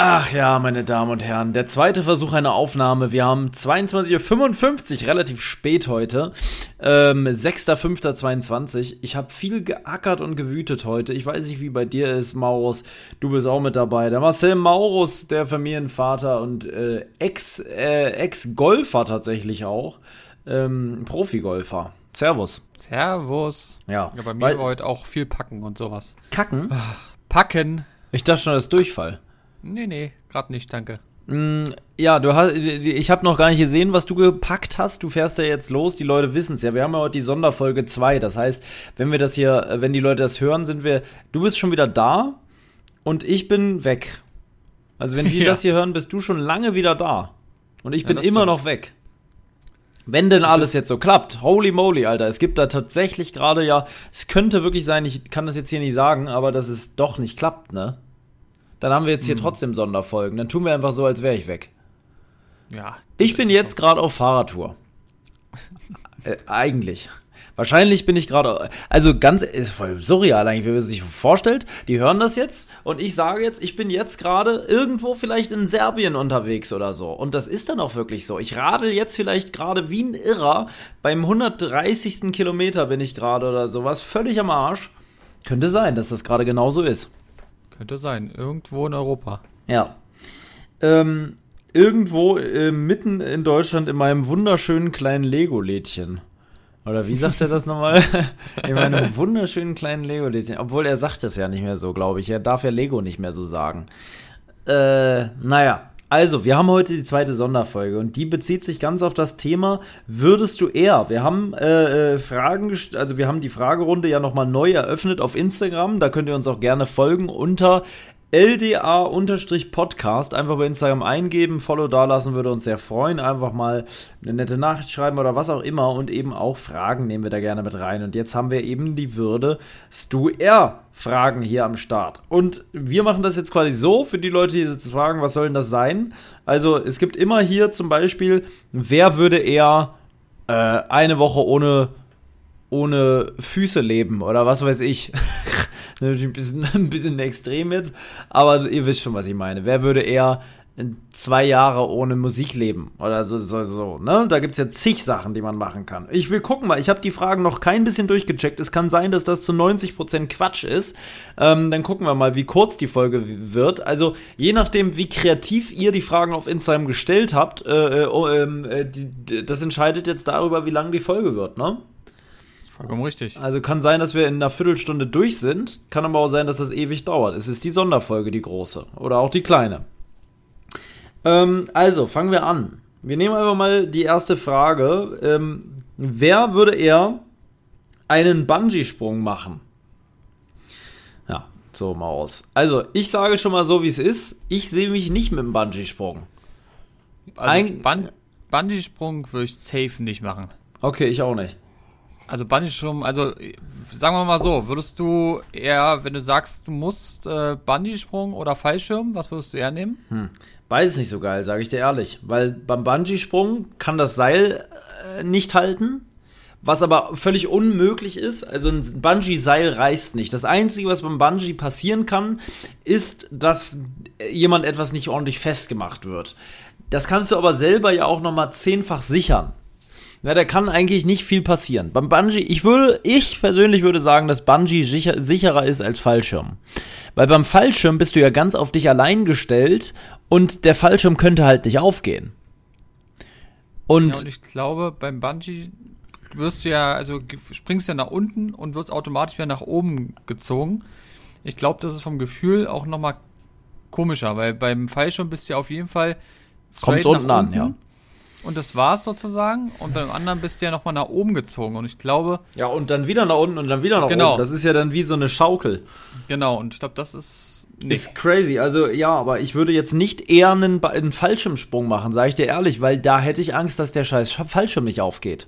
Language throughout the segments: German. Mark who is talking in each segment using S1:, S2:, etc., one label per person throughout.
S1: Ach ja, meine Damen und Herren, der zweite Versuch einer Aufnahme. Wir haben 22.55 Uhr, relativ spät heute. Ähm, 6.5.22. Ich habe viel geackert und gewütet heute. Ich weiß nicht, wie bei dir ist, Maurus. Du bist auch mit dabei. Der Marcel Maurus, der Familienvater und äh, Ex, äh, Ex-Golfer tatsächlich auch. Ähm, Profi-Golfer. Servus.
S2: Servus.
S1: Ja.
S2: Ja, bei mir war heute auch viel Packen und sowas.
S1: Kacken?
S2: Packen?
S1: Ich dachte schon, das ist Durchfall.
S2: Nee, nee, gerade nicht, danke.
S1: Mm, Ja, du hast, ich habe noch gar nicht gesehen, was du gepackt hast. Du fährst ja jetzt los. Die Leute wissen es ja. Wir haben ja heute die Sonderfolge 2. Das heißt, wenn wir das hier, äh, wenn die Leute das hören, sind wir, du bist schon wieder da und ich bin weg. Also wenn die
S2: Ja.
S1: das hier hören, bist du schon lange wieder da. Und ich bin immer
S2: stimmt.
S1: noch weg. Wenn denn alles jetzt so klappt. Holy moly, Alter. Es gibt da tatsächlich gerade ja, es könnte wirklich sein, ich kann das jetzt hier nicht sagen, aber dass es doch nicht klappt, ne? Dann haben wir jetzt hier
S2: Hm.
S1: trotzdem Sonderfolgen. Dann tun wir einfach so, als wäre ich weg.
S2: Ja.
S1: Ich bin jetzt gerade auf Fahrradtour. äh, eigentlich. Wahrscheinlich bin ich gerade, also ganz, ist voll surreal eigentlich, wie man sich vorstellt. Die hören das jetzt und ich sage jetzt, ich bin jetzt gerade irgendwo vielleicht in Serbien unterwegs oder so. Und das ist dann auch wirklich so. Ich radel jetzt vielleicht gerade wie ein Irrer. Beim 130. Kilometer bin ich gerade oder sowas, völlig am Arsch. Könnte sein, dass das gerade genauso ist.
S2: Könnte sein. Irgendwo in Europa.
S1: Ja. Ähm, irgendwo äh, mitten in Deutschland in meinem wunderschönen kleinen Lego-Lädchen. Oder wie sagt er das nochmal? in meinem wunderschönen kleinen Lego-Lädchen. Obwohl er sagt das ja nicht mehr so, glaube ich. Er darf ja Lego nicht mehr so sagen. Äh, naja. Also, wir haben heute die zweite Sonderfolge und die bezieht sich ganz auf das Thema, würdest du eher? Wir haben äh, äh, Fragen, also wir haben die Fragerunde ja nochmal neu eröffnet auf Instagram, da könnt ihr uns auch gerne folgen unter LDA-Podcast. Einfach bei Instagram eingeben, Follow dalassen, würde uns sehr freuen. Einfach mal eine nette Nachricht schreiben oder was auch immer und eben auch Fragen nehmen wir da gerne mit rein. Und jetzt haben wir eben die Würde Stu R. Fragen hier am Start. Und wir machen das jetzt quasi so für die Leute, die jetzt fragen, was soll denn das sein? Also es gibt immer hier zum Beispiel, wer würde eher äh, eine Woche ohne ohne Füße leben oder was weiß ich. Natürlich ein bisschen, ein bisschen extrem jetzt, aber ihr wisst schon, was ich meine. Wer würde eher zwei Jahre ohne Musik leben oder so, so, so, ne? Da gibt's ja zig Sachen, die man machen kann. Ich will gucken mal, ich habe die Fragen noch kein bisschen durchgecheckt. Es kann sein, dass das zu 90% Quatsch ist. Ähm, dann gucken wir mal, wie kurz die Folge wird. Also, je nachdem, wie kreativ ihr die Fragen auf Instagram gestellt habt, äh, äh, oh, ähm, äh, das entscheidet jetzt darüber, wie lang die Folge wird, ne?
S2: Vollkommen richtig.
S1: Also kann sein, dass wir in einer Viertelstunde durch sind. Kann aber auch sein, dass das ewig dauert. Es ist die Sonderfolge, die große. Oder auch die kleine. Ähm, also, fangen wir an. Wir nehmen einfach mal die erste Frage. Ähm, wer würde eher einen Bungee-Sprung machen? Ja, so mal aus. Also, ich sage schon mal so, wie es ist. Ich sehe mich nicht mit dem Bungee-Sprung.
S2: Also
S1: Ein-
S2: Bun Bungee-Sprung würde ich safe nicht machen.
S1: Okay, ich auch nicht.
S2: Also Bungee-Sprung, also äh, sagen wir mal so, würdest du eher, wenn du sagst, du musst äh, Bungee-Sprung oder Fallschirm, was würdest du eher nehmen?
S1: Beides nicht so geil, sage ich dir ehrlich. Weil beim Bungee-Sprung kann das Seil äh, nicht halten. Was aber völlig unmöglich ist. Also ein Bungee-Seil reißt nicht. Das Einzige, was beim Bungee passieren kann, ist, dass jemand etwas nicht ordentlich festgemacht wird. Das kannst du aber selber ja auch nochmal zehnfach sichern. Ja, da kann eigentlich nicht viel passieren. Beim Bungee, ich würde, ich persönlich würde sagen, dass Bungee sicher, sicherer ist als Fallschirm. Weil beim Fallschirm bist du ja ganz auf dich allein gestellt und der Fallschirm könnte halt nicht aufgehen. Und,
S2: Ja, und ich glaube, beim Bungee wirst du ja, also springst ja nach unten und wirst automatisch wieder nach oben gezogen. Ich glaube, das ist vom Gefühl auch nochmal komischer, weil beim Fallschirm bist du ja auf jeden Fall straight
S1: unten
S2: nach
S1: an, ja.
S2: Und das war's sozusagen. Und beim anderen bist du ja nochmal nach oben gezogen. Und ich glaube.
S1: Ja, und dann wieder nach unten und dann wieder nach
S2: Genau.
S1: oben. Das ist ja dann wie so eine Schaukel.
S2: Genau, und ich glaube, das ist. Nee.
S1: Ist crazy. Also ja, aber ich würde jetzt nicht eher einen, einen Fallschirmsprung machen, sage ich dir ehrlich, weil da hätte ich Angst, dass der scheiß Sch- Fallschirm nicht aufgeht.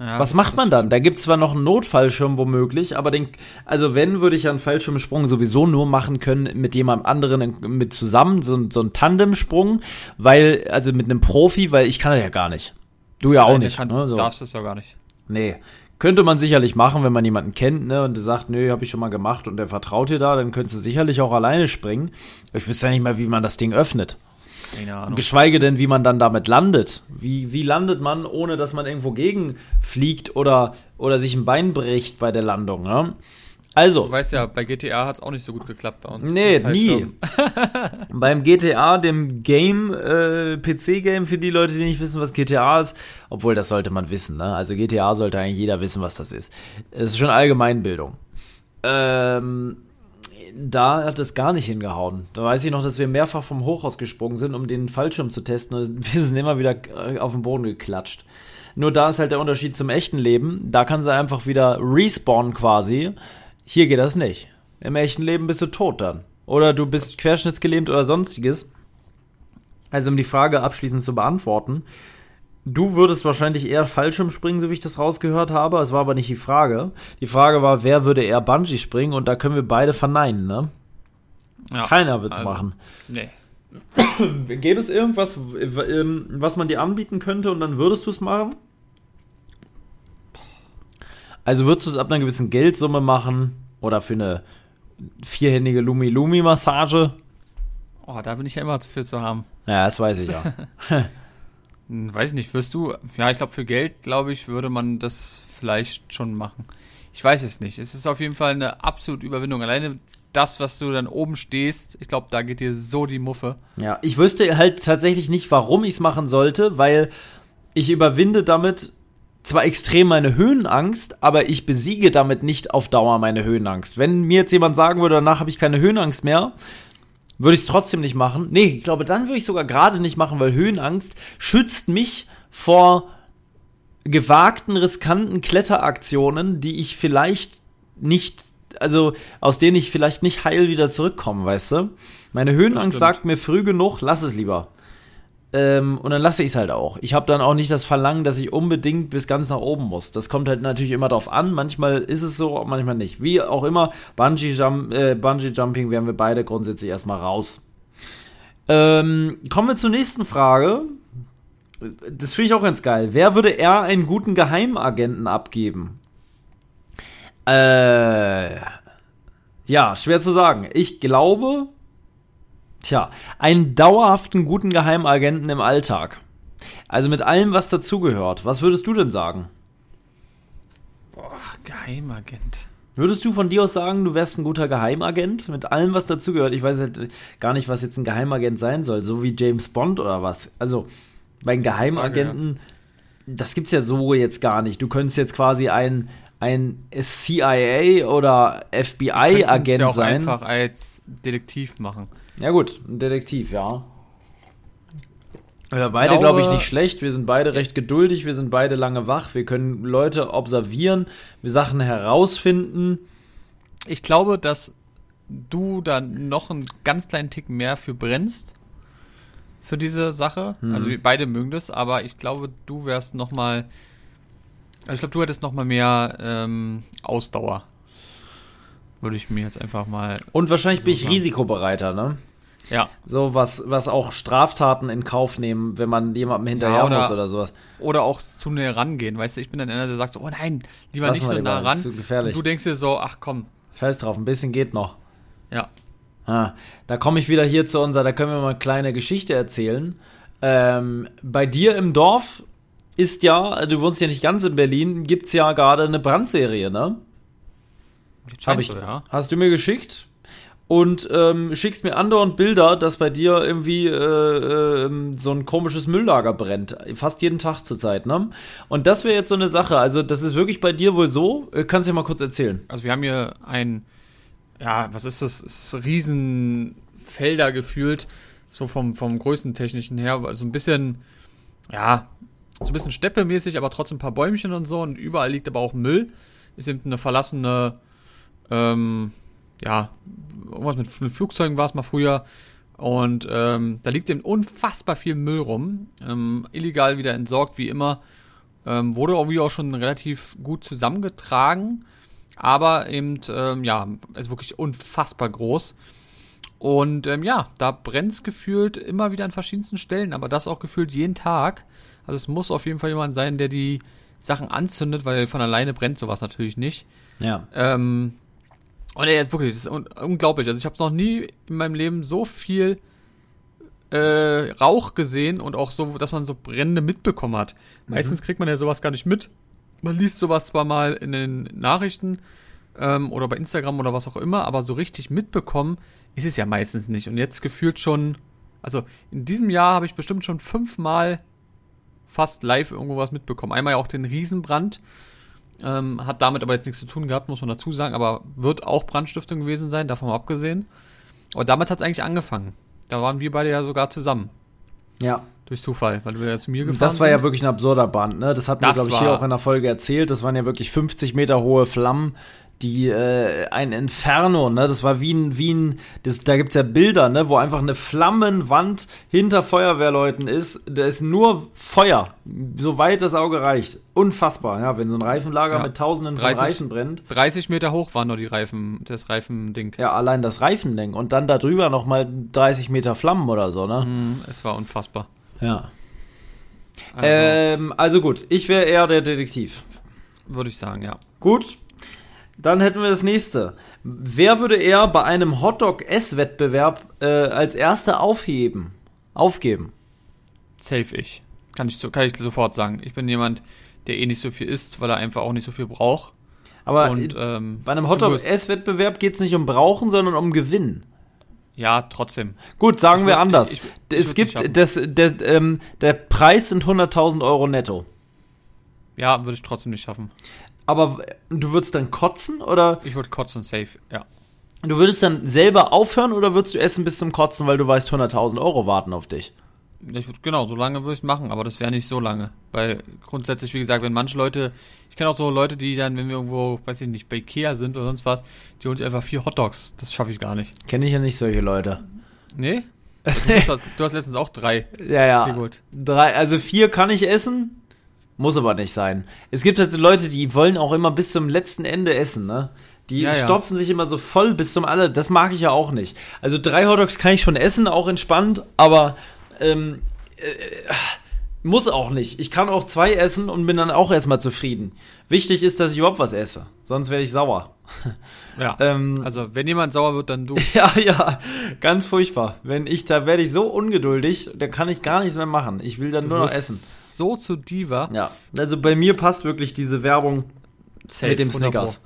S2: Ja,
S1: Was macht man dann? Da gibt es zwar noch einen Notfallschirm womöglich, aber den, also wenn, würde ich ja einen Fallschirmsprung sowieso nur machen können mit jemand anderen mit zusammen, so, ein- so ein Tandemsprung, weil, also mit einem Profi, weil ich kann das ja gar nicht. Du ja auch
S2: Nein,
S1: nicht.
S2: Kann,
S1: ne, so.
S2: Darfst es ja gar nicht.
S1: Nee. Könnte man sicherlich machen, wenn man jemanden kennt, ne, und der sagt, nö, habe ich schon mal gemacht und der vertraut dir da, dann könntest du sicherlich auch alleine springen. Ich wüsste ja nicht mal, wie man das Ding öffnet.
S2: Keine Ahnung.
S1: Geschweige denn, wie man dann damit landet. Wie, wie landet man, ohne dass man irgendwo gegenfliegt oder, oder sich ein Bein bricht bei der Landung, ne? Also,
S2: Du weißt ja, bei GTA hat es auch nicht so gut geklappt bei uns.
S1: Nee, nie. Beim GTA, dem Game, äh, PC-Game, für die Leute, die nicht wissen, was GTA ist, obwohl das sollte man wissen, ne? Also GTA sollte eigentlich jeder wissen, was das ist. Es ist schon Allgemeinbildung. Ähm, da hat es gar nicht hingehauen. Da weiß ich noch, dass wir mehrfach vom Hochhaus gesprungen sind, um den Fallschirm zu testen und wir sind immer wieder äh, auf den Boden geklatscht. Nur da ist halt der Unterschied zum echten Leben. Da kann sie einfach wieder respawnen quasi. Hier geht das nicht. Im echten Leben bist du tot dann. Oder du bist querschnittsgelähmt oder sonstiges. Also um die Frage abschließend zu beantworten. Du würdest wahrscheinlich eher Fallschirm springen, so wie ich das rausgehört habe. Es war aber nicht die Frage. Die Frage war, wer würde eher Bungee springen? Und da können wir beide verneinen, ne?
S2: Ja,
S1: Keiner wird's
S2: also,
S1: machen.
S2: Nee.
S1: Gäbe es irgendwas, ähm, was man dir anbieten könnte und dann würdest du es machen? Also würdest du es ab einer gewissen Geldsumme machen oder für eine vierhändige Lumi-Lumi-Massage?
S2: Oh, da bin ich ja immer für zu haben.
S1: Ja, das weiß ich ja.
S2: Hm, Weiß ich nicht, wirst du. Ja, ich glaube, für Geld, glaube ich, würde man das vielleicht schon machen. Ich weiß es nicht. Es ist auf jeden Fall eine absolute Überwindung. Alleine das, was du dann oben stehst, ich glaube, da geht dir so die Muffe.
S1: Ja, ich wüsste halt tatsächlich nicht, warum ich es machen sollte, weil ich überwinde damit zwar extrem meine Höhenangst, aber ich besiege damit nicht auf Dauer meine Höhenangst. Wenn mir jetzt jemand sagen würde, danach habe ich keine Höhenangst mehr, würde ich es trotzdem nicht machen. Nee, ich glaube, dann würde ich sogar gerade nicht machen, weil Höhenangst schützt mich vor gewagten, riskanten Kletteraktionen, die ich vielleicht nicht, also aus denen ich vielleicht nicht heil wieder zurückkomme, weißt du? Meine Höhenangst sagt mir früh genug, lass es lieber. Ähm, und dann lasse ich es halt auch. Ich habe dann auch nicht das Verlangen, dass ich unbedingt bis ganz nach oben muss. Das kommt halt natürlich immer drauf an. Manchmal ist es so, manchmal nicht. Wie auch immer, Bungee, Jump, äh, Bungee Jumping wären wir beide grundsätzlich erstmal raus. Ähm, kommen wir zur nächsten Frage. Das finde ich auch ganz geil. Wer würde eher einen guten Geheimagenten abgeben? Äh, ja, schwer zu sagen. Ich glaube, tja, einen dauerhaften guten Geheimagenten im Alltag. Also mit allem, was dazugehört. Was würdest du denn sagen?
S2: Boah, Geheimagent.
S1: Würdest du von dir aus sagen, du wärst ein guter Geheimagent mit allem, was dazugehört? Ich weiß halt gar nicht, was jetzt ein Geheimagent sein soll, so wie James Bond oder was. Also bei einem Geheimagenten, das gibt's ja so jetzt gar nicht. Du könntest jetzt quasi ein ein CIA oder FBI-Agent
S2: ja auch
S1: sein.
S2: einfach als Detektiv machen.
S1: Ja gut, ein Detektiv, ja. Wir
S2: Ich
S1: beide, glaube ich,
S2: glaube-
S1: nicht schlecht. Wir sind beide recht geduldig, wir sind beide lange wach. Wir können Leute observieren, wir Sachen herausfinden.
S2: Ich glaube, dass du da noch einen ganz kleinen Tick mehr für brennst. Für diese Sache.
S1: Mhm.
S2: Also wir beide mögen das, aber ich glaube, du wärst noch mal. Also ich glaube, du hättest noch mal mehr ähm, Ausdauer. Würde ich mir jetzt einfach mal.
S1: Und wahrscheinlich
S2: So
S1: bin ich
S2: sagen.
S1: risikobereiter, ne?
S2: Ja.
S1: So was, was auch Straftaten in Kauf nehmen, wenn man jemandem hinterher
S2: oder-
S1: muss oder sowas.
S2: Oder auch zu näher rangehen. Weißt du, ich bin dann einer, der sagt so, oh nein, lieber
S1: Lass
S2: nicht so nah ran.
S1: ist zu gefährlich.
S2: Und du denkst dir so, ach komm.
S1: Scheiß drauf, ein bisschen geht noch.
S2: Ja.
S1: Ah, da komme ich wieder hier zu unserer, da können wir mal eine kleine Geschichte erzählen. Ähm, bei dir im Dorf ist ja, du wohnst ja nicht ganz in Berlin, gibt's ja gerade eine Brandserie, ne? Hab ich.
S2: so, ja.
S1: Hast du mir geschickt? Und ähm, schickst mir andauernd Bilder, dass bei dir irgendwie äh, ähm, so ein komisches Mülllager brennt. Fast jeden Tag zurzeit, ne? Und das wäre jetzt so eine Sache. Also, das ist wirklich bei dir wohl so. Äh, Kannst du ja mal kurz erzählen.
S2: Also wir haben hier ein, ja, was ist das? Es ist Riesenfelder gefühlt, so vom, vom größentechnischen her, also ein bisschen ja, so ein bisschen steppemäßig, aber trotzdem ein paar Bäumchen und so und überall liegt aber auch Müll. Ist eben eine verlassene, ähm, ja, irgendwas mit, mit Flugzeugen war es mal früher. Und ähm, da liegt eben unfassbar viel Müll rum. Ähm, illegal wieder entsorgt, wie immer. Ähm, wurde irgendwie auch schon relativ gut zusammengetragen. Aber eben, ähm, ja, ist wirklich unfassbar groß. Und ähm, ja, da brennt es gefühlt immer wieder an verschiedensten Stellen, aber das auch gefühlt jeden Tag. Also es muss auf jeden Fall jemand sein, der die Sachen anzündet, weil von alleine brennt sowas natürlich nicht.
S1: Ja.
S2: Ähm, und ey, wirklich, das ist un unglaublich. Also ich habe noch nie in meinem Leben so viel äh, Rauch gesehen und auch so, dass man so Brände mitbekommen hat.
S1: Mhm.
S2: Meistens kriegt man ja sowas gar nicht mit. Man liest sowas zwar mal in den Nachrichten ähm, oder bei Instagram oder was auch immer, aber so richtig mitbekommen ist es ja meistens nicht. Und jetzt gefühlt schon, also in diesem Jahr habe ich bestimmt schon fünfmal fast live irgendwo was mitbekommen. Einmal ja auch den Riesenbrand. Ähm, hat damit aber jetzt nichts zu tun gehabt, muss man dazu sagen, aber wird auch Brandstiftung gewesen sein, davon mal abgesehen. Aber damals hat es eigentlich angefangen. Da waren wir beide ja sogar zusammen.
S1: Ja.
S2: Durch Zufall, weil du ja zu mir gefahren
S1: Das war
S2: sind.
S1: ja wirklich ein absurder Brand, ne? Das hatten wir,
S2: Das
S1: glaube ich, hier auch in der Folge erzählt. Das waren ja wirklich 50 Meter hohe Flammen, die äh, ein Inferno, ne? Das war wie ein, wie ein, das, da gibt's ja Bilder, ne, wo einfach eine Flammenwand hinter Feuerwehrleuten ist. Da ist nur Feuer, soweit das Auge reicht. Unfassbar, ja, wenn so ein Reifenlager
S2: Ja.
S1: mit tausenden von
S2: 30
S1: Reifen brennt.
S2: 30 Meter hoch waren nur die Reifen, das Reifending.
S1: Ja, allein das Reifending und dann darüber noch mal 30 Meter Flammen oder so, ne?
S2: Mhm, es war unfassbar.
S1: Ja.
S2: Also,
S1: Ähm, also gut, ich wäre eher der Detektiv.
S2: würde ich sagen, ja.
S1: Gut, dann hätten wir das nächste. Wer würde eher bei einem Hotdog-Esswettbewerb äh, als Erster aufheben? Aufgeben?
S2: Safe ich. Kann ich, so, kann ich sofort sagen. Ich bin jemand, der eh nicht so viel isst, weil er einfach auch nicht so viel braucht.
S1: Aber
S2: Und
S1: äh,
S2: ähm,
S1: bei einem Hotdog-Esswettbewerb geht es nicht um Brauchen, sondern um Gewinn.
S2: Ja, trotzdem.
S1: Gut, sagen
S2: Ich
S1: wir
S2: würd-
S1: anders.
S2: ich- ich
S1: es gibt, das, der, ähm, der Preis sind 100.000 Euro netto.
S2: Ja, würde ich trotzdem nicht schaffen.
S1: Aber du würdest dann kotzen oder
S2: Ich würde kotzen, safe, ja.
S1: du würdest dann selber aufhören oder würdest du essen bis zum Kotzen, weil du weißt, 100.000 Euro warten auf dich?
S2: Ich würd, genau, so lange würde ich es machen, aber das wäre nicht so lange. Weil grundsätzlich, wie gesagt, wenn manche Leute, ich kenne auch so Leute, die dann, wenn wir irgendwo, weiß ich nicht, bei Ikea sind oder sonst was, die holen sich einfach vier Hotdogs. Das schaffe ich gar nicht.
S1: Kenne ich ja nicht solche Leute.
S2: Nee? Du hast, du hast letztens auch drei
S1: Ja, ja. Drei, also vier kann ich essen, muss aber nicht sein. Es gibt halt so Leute, die wollen auch immer bis zum letzten Ende essen, ne? Die
S2: Ja, ja.
S1: stopfen sich immer so voll bis zum alle. Das mag ich ja auch nicht. Also drei Hotdogs kann ich schon essen, auch entspannt, aber ähm, äh, muss auch nicht. Ich kann auch zwei essen und bin dann auch erstmal zufrieden. Wichtig ist, dass ich überhaupt was esse. Sonst werde ich sauer.
S2: Ja.
S1: Ähm,
S2: Also, wenn jemand sauer wird, dann du.
S1: ja, ja, ganz furchtbar. Wenn ich, da werde ich so ungeduldig, da kann ich gar nichts mehr machen. Ich will dann nur noch essen.
S2: So zu Diva.
S1: Ja, also bei mir passt wirklich diese Werbung
S2: Safe,
S1: mit dem
S2: 100 Pro.
S1: Snickers.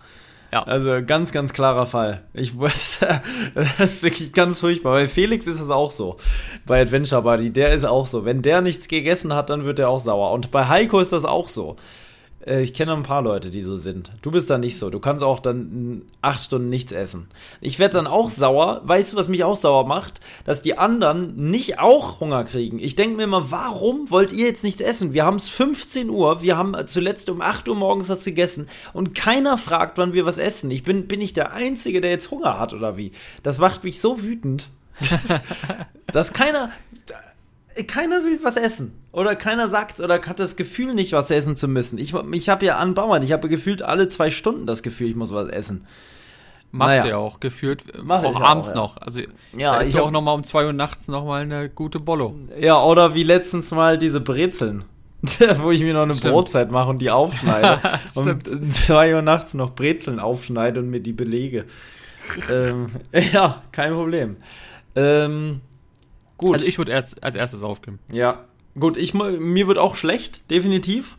S2: Ja.
S1: Also ganz, ganz klarer Fall. Ich, das ist wirklich ganz furchtbar. Bei Felix ist es auch so. Bei Adventure Buddy, der ist auch so. Wenn der nichts gegessen hat, dann wird er auch sauer. Und bei Heiko ist das auch so. Äh, Ich kenne ein paar Leute, die so sind. Du bist da nicht so. Du kannst auch dann mm, acht Stunden nichts essen. Ich werde dann auch sauer. Weißt du, was mich auch sauer macht? Dass die anderen nicht auch Hunger kriegen. Ich denke mir immer, warum wollt ihr jetzt nichts essen? Wir haben es 15 Uhr. Wir haben zuletzt um 8 Uhr morgens was gegessen. Und keiner fragt, wann wir was essen. Ich bin, bin ich der Einzige, der jetzt Hunger hat oder wie? Das macht mich so wütend. dass keiner, keiner will was essen. Oder keiner sagt oder hat das Gefühl nicht, was essen zu müssen. Ich, ich habe ja andauernd, ich habe gefühlt alle zwei Stunden das Gefühl, ich muss was essen.
S2: Machst
S1: Naja.
S2: du ja auch, gefühlt.
S1: Mach
S2: auch
S1: ich auch,
S2: abends
S1: ja.
S2: noch. Also,
S1: Ja, ich
S2: auch nochmal um 2 Uhr nachts nochmal eine gute Bollo.
S1: Ja, oder wie letztens mal diese Brezeln. Wo ich mir noch eine
S2: Stimmt.
S1: Brotzeit mache und die aufschneide. und um zwei Uhr nachts noch Brezeln aufschneide und mir die belege. ähm, ja, kein Problem. Ähm, gut.
S2: Also ich würde erst als erstes aufgeben.
S1: Ja, gut, ich, mir wird auch schlecht, definitiv.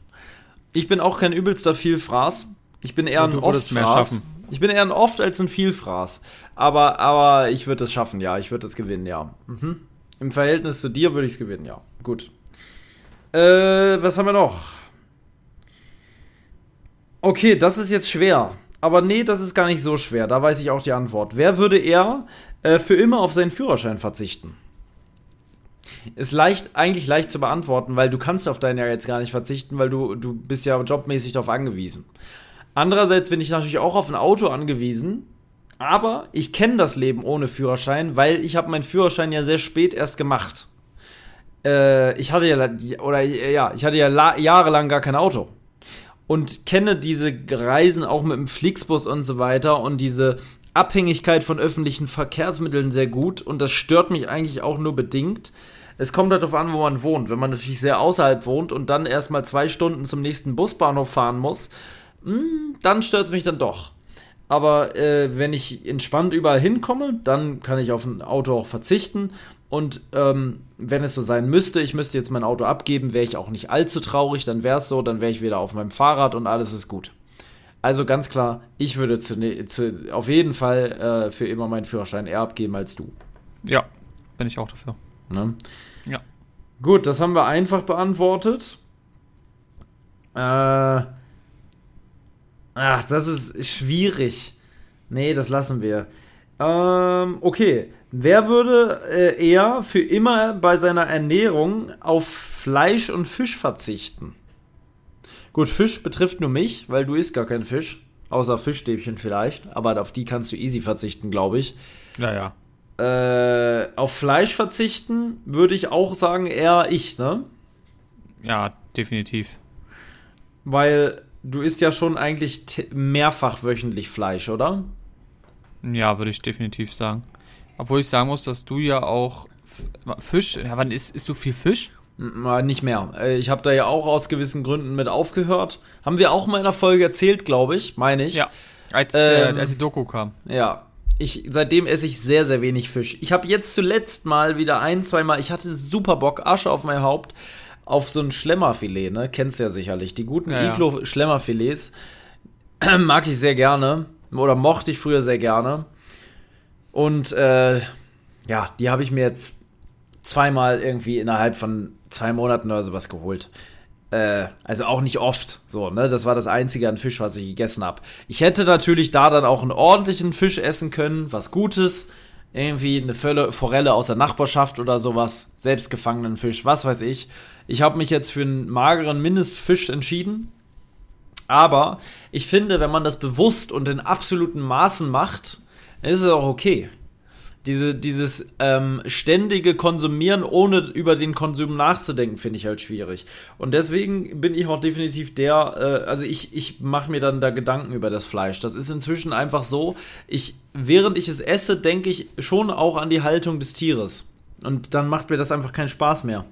S1: Ich bin auch kein übelster Vielfraß. Ich bin eher ein
S2: würdest mehr
S1: Oftfraß.
S2: schaffen.
S1: Ich bin eher ein Oft als ein Vielfraß. Aber, aber ich würde es schaffen, ja. Ich würde es gewinnen, ja. Mhm. Im Verhältnis zu dir würde ich es gewinnen, ja. Gut. Äh, was haben wir noch? Okay, das ist jetzt schwer. Aber nee, das ist gar nicht so schwer. Da weiß ich auch die Antwort. Wer würde eher äh, für immer auf seinen Führerschein verzichten? Ist leicht, eigentlich leicht zu beantworten, weil du kannst auf deinen jetzt gar nicht verzichten, weil du, du bist ja jobmäßig darauf angewiesen. Andererseits bin ich natürlich auch auf ein Auto angewiesen, aber ich kenne das Leben ohne Führerschein, weil ich habe meinen Führerschein ja sehr spät erst gemacht. Äh, ich hatte ja, oder ja, ich hatte ja jahrelang gar kein Auto. Und kenne diese Reisen auch mit dem Flixbus und so weiter und diese Abhängigkeit von öffentlichen Verkehrsmitteln sehr gut. Und das stört mich eigentlich auch nur bedingt. Es kommt halt darauf an, wo man wohnt. Wenn man natürlich sehr außerhalb wohnt und dann erstmal zwei Stunden zum nächsten Busbahnhof fahren muss, mh, hm, dann stört es mich dann doch. Aber äh, wenn ich entspannt überall hinkomme, dann kann ich auf ein Auto auch verzichten. Und ähm, wenn es so sein müsste, ich müsste jetzt mein Auto abgeben, wäre ich auch nicht allzu traurig, dann wäre es so, dann wäre ich wieder auf meinem Fahrrad und alles ist gut. Also ganz klar, ich würde zu, ne, zu, auf jeden Fall äh, für immer meinen Führerschein eher abgeben als du.
S2: Ja, bin ich auch dafür.
S1: Ne? Ja. Gut, das haben wir einfach beantwortet. Äh, Ach, das ist schwierig. Nee, das lassen wir. Ähm, okay. Wer würde äh, eher für immer bei seiner Ernährung auf Fleisch und Fisch verzichten? Gut, Fisch betrifft nur mich, weil du isst gar keinen Fisch. Außer Fischstäbchen vielleicht. Aber auf die kannst du easy verzichten, glaube ich.
S2: Naja.
S1: Äh, auf Fleisch verzichten würde ich auch sagen, eher ich, ne?
S2: Ja, definitiv.
S1: Weil du isst ja schon eigentlich mehrfach wöchentlich Fleisch, oder?
S2: Ja, würde ich definitiv sagen. Obwohl ich sagen muss, dass du ja auch Fisch, ja, wann isst, isst du viel Fisch?
S1: Nicht mehr. Äh, ich habe da ja auch aus gewissen Gründen mit aufgehört. Haben wir auch mal in einer Folge erzählt, glaube ich, meine ich.
S2: Ja, als, ähm, als die Doku kam.
S1: Ja, ich, seitdem esse ich sehr, sehr wenig Fisch. Ich habe jetzt zuletzt mal wieder ein, zwei Mal, ich hatte super Bock, Asche auf mein Haupt, auf so ein Schlemmerfilet, ne? Kennst du ja sicherlich. Die guten ja, Iglo-Schlemmerfilets mag ich sehr gerne. Oder mochte ich früher sehr gerne. Und äh, ja, die habe ich mir jetzt zweimal irgendwie innerhalb von zwei Monaten oder sowas geholt. Äh, also auch nicht oft. So, ne? Das war das einzige an Fisch, was ich gegessen habe. Ich hätte natürlich da dann auch einen ordentlichen Fisch essen können, was Gutes irgendwie eine Fölle, Forelle aus der Nachbarschaft oder sowas, selbstgefangenen Fisch, was weiß ich. Ich habe mich jetzt für einen mageren Mindestfisch entschieden. Aber ich finde, wenn man das bewusst und in absoluten Maßen macht, ist es auch okay. Diese, dieses ähm, ständige Konsumieren, ohne über den Konsum nachzudenken, finde ich halt schwierig. Und deswegen bin ich auch definitiv der, äh, also ich, ich mache mir dann da Gedanken über das Fleisch. Das ist inzwischen einfach so, ich, während ich es esse, denke ich schon auch an die Haltung des Tieres. Und dann macht mir das einfach keinen Spaß mehr.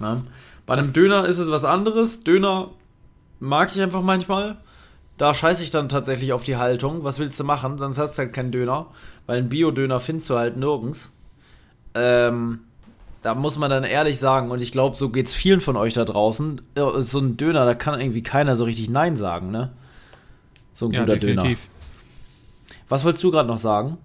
S1: Ja? Bei einem Döner ist es was anderes. Döner mag ich einfach manchmal. Da scheiße ich dann tatsächlich auf die Haltung. Was willst du machen? Sonst hast du halt keinen Döner. Weil einen Bio-Döner findest du halt nirgends. Ähm, da muss man dann ehrlich sagen, und ich glaube, so geht es vielen von euch da draußen. So ein Döner, da kann irgendwie keiner so richtig Nein sagen, ne? So ein ja, guter definitiv. Döner. Was wolltest du gerade noch sagen?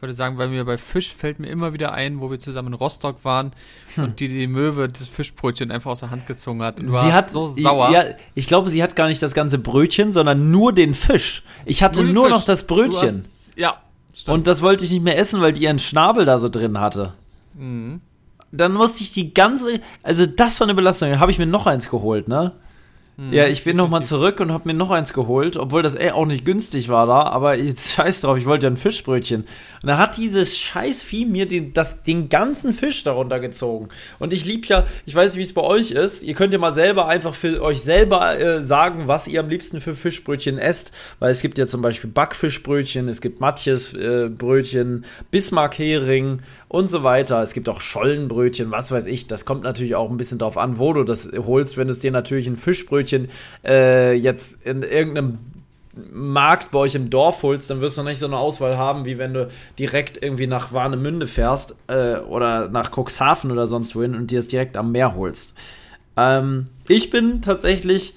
S2: Ich wollte sagen, weil mir bei Fisch fällt mir immer wieder ein, wo wir zusammen in Rostock waren hm. und die die Möwe das Fischbrötchen einfach aus der Hand gezogen hat. Und
S1: du sie hat so sauer. Ja, ich glaube, sie hat gar nicht das ganze Brötchen, sondern nur den Fisch. Ich hatte nur, nur noch das Brötchen.
S2: Hast, ja.
S1: Stimmt. Und das wollte ich nicht mehr essen, weil die ihren Schnabel da so drin hatte. Mhm. Dann musste ich die ganze, also das war eine Belastung. Dann habe ich mir noch eins geholt, ne? Hm, ja, ich bin nochmal zurück und habe mir noch eins geholt, obwohl das eh auch nicht günstig war da, aber jetzt scheiß drauf, ich wollte ja ein Fischbrötchen. Und da hat dieses scheiß Vieh mir den, das, den ganzen Fisch darunter gezogen. Und ich lieb ja, ich weiß nicht, wie es bei euch ist, ihr könnt ja mal selber einfach für euch selber äh, sagen, was ihr am liebsten für Fischbrötchen esst, weil es gibt ja zum Beispiel Backfischbrötchen, es gibt Matjes-Brötchen, äh, Bismarck-Hering und so weiter. Es gibt auch Schollenbrötchen, was weiß ich. Das kommt natürlich auch ein bisschen drauf an, wo du das holst. Wenn es dir natürlich ein Fischbrötchen Brötchen äh, jetzt in irgendeinem Markt bei euch im Dorf holst, dann wirst du nicht so eine Auswahl haben, wie wenn du direkt irgendwie nach Warnemünde fährst äh, oder nach Cuxhaven oder sonst wohin und dir es direkt am Meer holst. Ähm, ich bin tatsächlich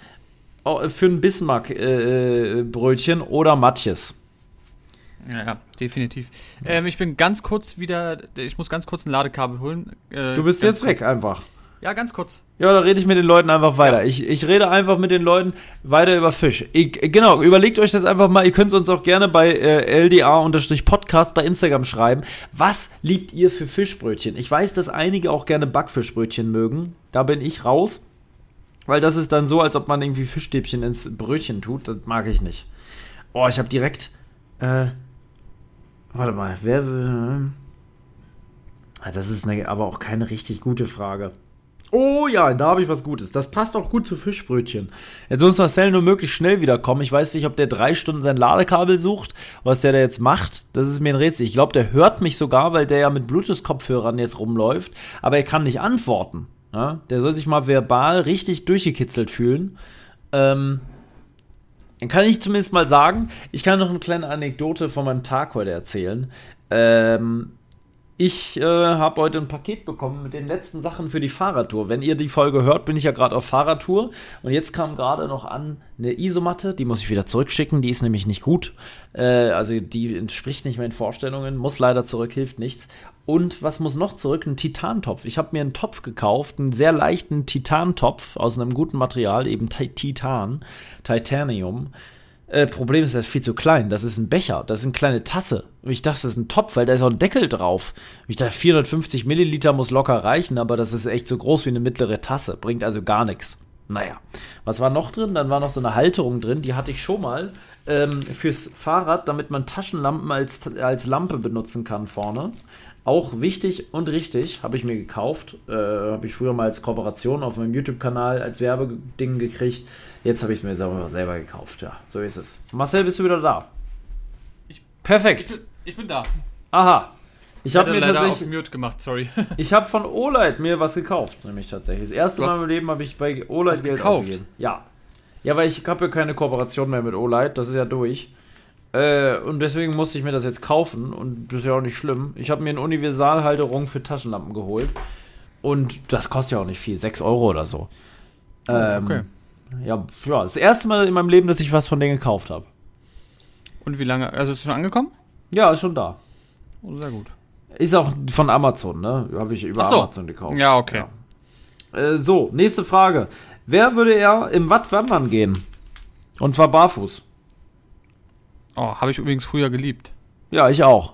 S1: für ein Bismarck-Brötchen äh, oder Matjes.
S2: Ja, ja, definitiv. Ähm, ich bin ganz kurz wieder, ich muss ganz kurz ein Ladekabel holen.
S1: Äh, du bist jetzt weg einfach.
S2: Ja, ganz kurz.
S1: Ja, da rede ich mit den Leuten einfach weiter. Ja. Ich, ich rede einfach mit den Leuten weiter über Fisch. Ich, genau, überlegt euch das einfach mal. Ihr könnt es uns auch gerne bei äh, LDA-Podcast bei Instagram schreiben. Was liebt ihr für Fischbrötchen? Ich weiß, dass einige auch gerne Backfischbrötchen mögen. Da bin ich raus. Weil das ist dann so, als ob man irgendwie Fischstäbchen ins Brötchen tut. Das mag ich nicht. Oh, ich habe direkt. Äh, warte mal, wer. Äh, das ist eine, aber auch keine richtig gute Frage. Oh ja, da habe ich was Gutes. Das passt auch gut zu Fischbrötchen. Jetzt muss Marcel nur möglichst schnell wiederkommen. Ich weiß nicht, ob der drei Stunden sein Ladekabel sucht, was der da jetzt macht. Das ist mir ein Rätsel. Ich glaube, der hört mich sogar, weil der ja mit Bluetooth-Kopfhörern jetzt rumläuft. Aber er kann nicht antworten. Ja? Der soll sich mal verbal richtig durchgekitzelt fühlen. Ähm, dann kann ich zumindest mal sagen, ich kann noch eine kleine Anekdote von meinem Tag heute erzählen. Ähm, ich äh, habe heute ein Paket bekommen mit den letzten Sachen für die Fahrradtour. Wenn ihr die Folge hört, bin ich ja gerade auf Fahrradtour. Und jetzt kam gerade noch an eine Isomatte. Die muss ich wieder zurückschicken. Die ist nämlich nicht gut. Äh, also die entspricht nicht meinen Vorstellungen. Muss leider zurück, hilft nichts. Und was muss noch zurück? Ein Titantopf. Ich habe mir einen Topf gekauft, einen sehr leichten Titantopf aus einem guten Material, eben Titan, Titanium. Äh, Problem ist, er ist viel zu klein. Das ist ein Becher, das ist eine kleine Tasse. Und ich dachte, das ist ein Topf, weil da ist auch ein Deckel drauf. Ich dachte, 450 Milliliter muss locker reichen, aber das ist echt so groß wie eine mittlere Tasse. Bringt also gar nichts. Naja, was war noch drin? Dann war noch so eine Halterung drin, die hatte ich schon mal ähm, fürs Fahrrad, damit man Taschenlampen als, als Lampe benutzen kann vorne. Auch wichtig und richtig, habe ich mir gekauft. Äh, habe ich früher mal als Kooperation auf meinem YouTube-Kanal als Werbeding gekriegt. Jetzt habe ich es mir selber, selber gekauft, ja. So ist es. Marcel, bist du wieder da?
S2: Ich,
S1: Perfekt.
S2: Ich, ich bin da.
S1: Aha. Ich habe mir tatsächlich
S2: Mute gemacht, sorry.
S1: ich habe von Olight mir was gekauft, nämlich tatsächlich. Das erste Mal im Leben habe ich bei Olight Geld gekauft. ausgegeben. Ja. Ja, weil ich habe ja keine Kooperation mehr mit Olight, das ist ja durch. Äh, und deswegen musste ich mir das jetzt kaufen und das ist ja auch nicht schlimm. Ich habe mir eine Universalhalterung für Taschenlampen geholt und das kostet ja auch nicht viel, 6 Euro oder so.
S2: Oh, ähm, okay.
S1: Ja, ja, das erste Mal in meinem Leben, dass ich was von denen gekauft habe.
S2: Und wie lange? Also ist es schon angekommen?
S1: Ja, ist schon da.
S2: Oh, sehr gut.
S1: Ist auch von Amazon, ne? Habe ich über
S2: so.
S1: Amazon gekauft.
S2: Ja, okay.
S1: Ja. Äh, so, nächste Frage. Wer würde er im Watt wandern gehen? Und zwar barfuß.
S2: Oh, habe ich übrigens früher geliebt.
S1: Ja, ich auch.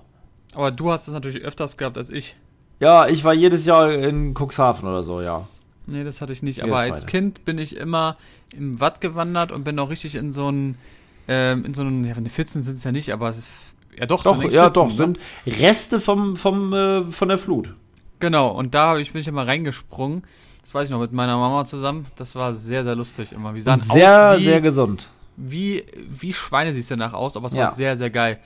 S2: Aber du hast es natürlich öfters gehabt als ich.
S1: Ja, ich war jedes Jahr in Cuxhaven oder so, ja.
S2: Nee, das hatte ich nicht. Aber als Kind bin ich immer im Watt gewandert und bin auch richtig in so einen, ähm, in so einen, ja, 14 sind es ja nicht, aber es, ja doch,
S1: doch, ja 14, doch, ne? sind Reste vom, vom, äh, von der Flut.
S2: Genau, und da ich, bin ich immer reingesprungen. Das weiß ich noch mit meiner Mama zusammen. Das war sehr, sehr lustig immer.
S1: Wir sahen sehr, wie, sehr gesund.
S2: Wie, wie Schweine siehst du danach aus, aber es ja. war sehr, sehr geil.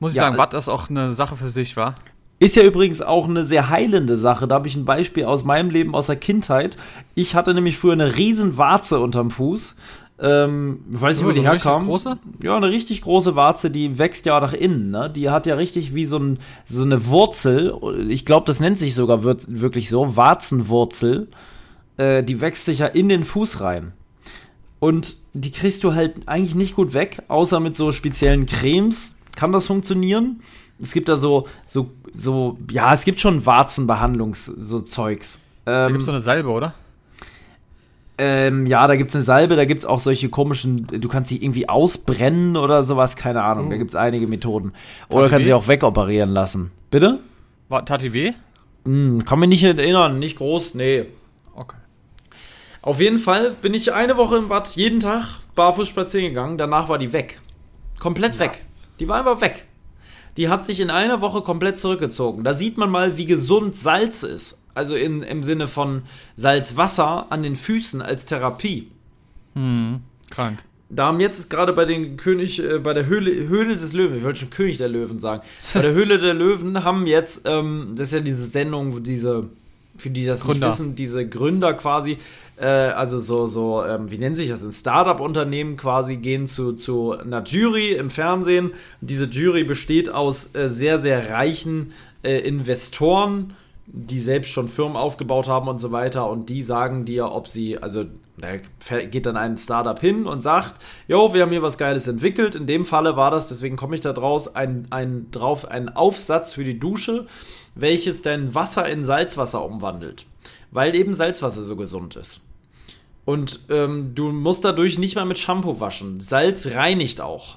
S2: Muss ich ja, sagen, Watt ist auch eine Sache für sich, war.
S1: Ist ja übrigens auch eine sehr heilende Sache. Da habe ich ein Beispiel aus meinem Leben, aus der Kindheit. Ich hatte nämlich früher eine riesen Warze unterm Fuß. Ähm, ich weiß nicht, wo die so herkam.
S2: Große?
S1: Ja, eine richtig große Warze, die wächst ja nach innen. Ne? Die hat ja richtig wie so, ein, so eine Wurzel. Ich glaube, das nennt sich sogar wirklich so, Warzenwurzel. Äh, die wächst sich ja in den Fuß rein. Und die kriegst du halt eigentlich nicht gut weg, außer mit so speziellen Cremes kann das funktionieren es gibt da so, so, so, ja, es gibt schon Warzenbehandlungs, so Zeugs.
S2: Ähm, da gibt es so eine Salbe, oder?
S1: Ähm, ja, da gibt es eine Salbe, da gibt es auch solche komischen, du kannst sie irgendwie ausbrennen oder sowas, keine Ahnung, uh. da gibt es einige Methoden. Oder kannst sie auch wegoperieren lassen. Bitte?
S2: War, tat die weh?
S1: Hm, kann mich nicht erinnern, nicht groß, nee.
S2: Okay.
S1: Auf jeden Fall bin ich eine Woche im Watt jeden Tag barfuß spazieren gegangen, danach war die weg. Komplett ja. weg. Die war einfach weg die hat sich in einer Woche komplett zurückgezogen. Da sieht man mal, wie gesund Salz ist. Also in, im Sinne von Salzwasser an den Füßen als Therapie.
S2: Hm, krank.
S1: Da haben jetzt gerade bei den König, äh, bei der Höhle, Höhle des Löwen, ich wollte schon König der Löwen sagen, bei der Höhle der Löwen haben jetzt, ähm, das ist ja diese Sendung, diese, für die das Gründer. nicht wissen, diese Gründer quasi, äh, also so, so, ähm, wie nennen sich das, ein Startup-Unternehmen quasi gehen zu, zu einer Jury im Fernsehen. Und diese Jury besteht aus äh, sehr, sehr reichen äh, Investoren, die selbst schon Firmen aufgebaut haben und so weiter. Und die sagen dir, ob sie, also da geht dann ein Startup hin und sagt, jo, wir haben hier was Geiles entwickelt. In dem Falle war das, deswegen komme ich da draus, ein, ein, drauf, ein Aufsatz für die Dusche, welches dein Wasser in Salzwasser umwandelt. weil eben Salzwasser so gesund ist. Und ähm, du musst dadurch nicht mal mit Shampoo waschen. Salz reinigt auch.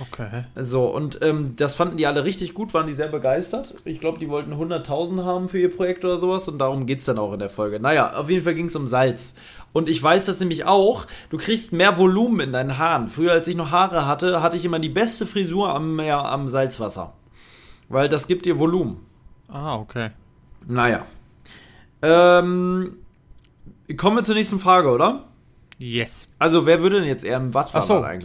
S2: Okay.
S1: So, und ähm, das fanden die alle richtig gut, waren die sehr begeistert. Ich glaube, die wollten 100.000 haben für ihr Projekt oder sowas und darum geht es dann auch in der Folge. Naja, auf jeden Fall ging es um Salz. Und ich weiß das nämlich auch, du kriegst mehr Volumen in deinen Haaren. Früher, als ich noch Haare hatte, hatte ich immer die beste Frisur am Meer, am Salzwasser. Weil das gibt dir Volumen.
S2: Ah, okay.
S1: Naja. Ähm, kommen wir zur nächsten Frage, oder?
S2: Yes.
S1: Also, wer würde denn jetzt eher im Watt
S2: Ach so.
S1: fahren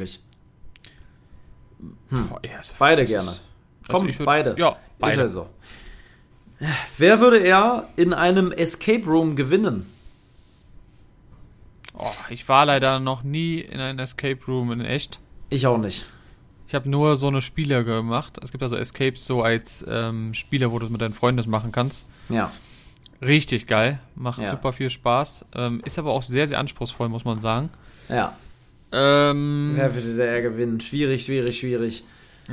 S1: eigentlich?
S2: Boah, also
S1: Beide gerne.
S2: ist-
S1: Komm,
S2: also ich würd-
S1: beide.
S2: Ja,
S1: Ist
S2: beide.
S1: ja so. Wer würde er in einem Escape Room gewinnen?
S2: Oh, ich war leider noch nie in einem Escape Room in echt.
S1: Ich auch nicht.
S2: Ich habe nur so eine Spiele gemacht. Es gibt also Escapes so als ähm, Spieler, wo du mit deinen Freunden das machen kannst.
S1: Ja.
S2: Richtig geil. Macht
S1: Ja.
S2: super viel Spaß. Ähm, ist aber auch sehr, sehr anspruchsvoll, muss man sagen.
S1: Ja.
S2: Ähm,
S1: Wer würde da eher gewinnen? Schwierig, schwierig, schwierig.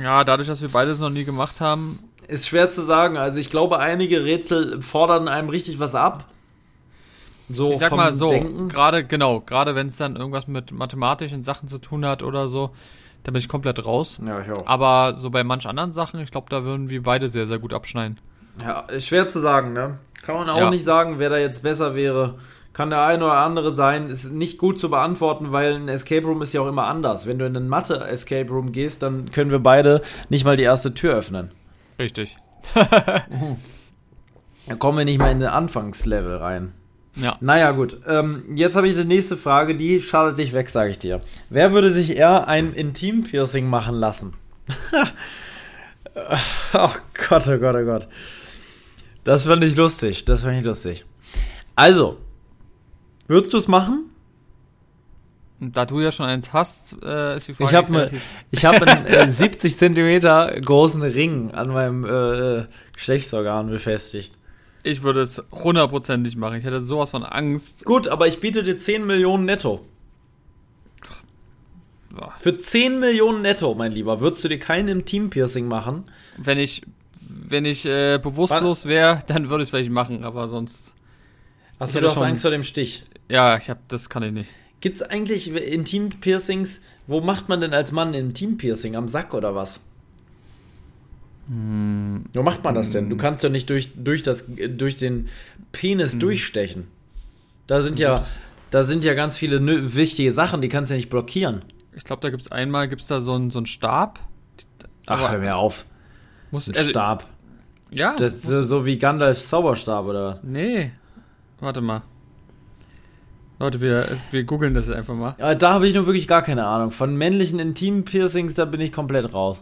S2: ja, dadurch, dass wir beides noch nie gemacht haben,
S1: Ist schwer zu sagen. Also ich glaube, einige Rätsel fordern einem richtig was ab. So
S2: ich sag mal so, gerade, genau, gerade wenn es dann irgendwas mit mathematischen Sachen zu tun hat oder so, da bin ich komplett raus.
S1: Ja, ich auch.
S2: Aber so bei manch anderen Sachen, ich glaube, da würden wir beide sehr, sehr gut abschneiden.
S1: Ja, ist schwer zu sagen, ne? Kann man auch
S2: Ja.
S1: nicht sagen, wer da jetzt besser wäre. Kann der eine oder andere sein. Ist nicht gut zu beantworten, weil ein Escape Room ist ja auch immer anders. Wenn du in einen Mathe-Escape Room gehst, dann können wir beide nicht mal die erste Tür öffnen.
S2: Richtig.
S1: Dann kommen wir nicht mal in den Anfangslevel rein.
S2: Ja.
S1: Naja, gut. Ähm, jetzt habe ich die nächste Frage, die schadet dich weg, sage ich dir. Wer würde sich eher ein Intim-Piercing machen lassen? oh Gott, oh Gott, oh Gott. Das fand ich lustig. Das fand ich lustig. Also, würdest du es machen?
S2: Da du ja schon eins hast, äh, ist die Frage
S1: Ich habe ne,
S2: relativ-
S1: ich hab einen äh, 70 Zentimeter großen Ring an meinem äh, Geschlechtsorgan befestigt.
S2: Ich würde es hundertprozentig machen. Ich hätte sowas von Angst.
S1: Gut, aber ich biete dir 10 Millionen netto.
S2: Boah.
S1: Für 10 Millionen netto, mein Lieber, würdest du dir kein Intim-Piercing machen?
S2: Wenn ich, wenn ich äh, bewusstlos wäre, dann würde ich es vielleicht machen, aber sonst.
S1: Hast du doch
S2: schon-
S1: Angst vor dem Stich?
S2: Ja, ich habe, das kann ich nicht.
S1: Gibt es eigentlich Intim-Piercings? Wo macht man denn als Mann ein Intim-Piercing? Am Sack oder was?
S2: Hm,
S1: Wo macht man das denn? Du kannst doch nicht durch, durch, das, durch den Penis durchstechen. Da sind ja, da sind ja ganz viele nö- wichtige Sachen, die kannst du ja nicht blockieren.
S2: ich glaube, da gibt's einmal, gibt's da so einen so einen Stab.
S1: Ach,
S2: Aber-
S1: hör mir auf.
S2: Muss,
S1: Ein
S2: also,
S1: Stab.
S2: Ja.
S1: Das so wie Gandalfs Zauberstab, oder?
S2: Nee. Warte mal. Leute, wir, wir googeln das einfach mal.
S1: Ja, da habe ich nun wirklich gar keine Ahnung. Von männlichen Intim-Piercings, da bin ich komplett raus.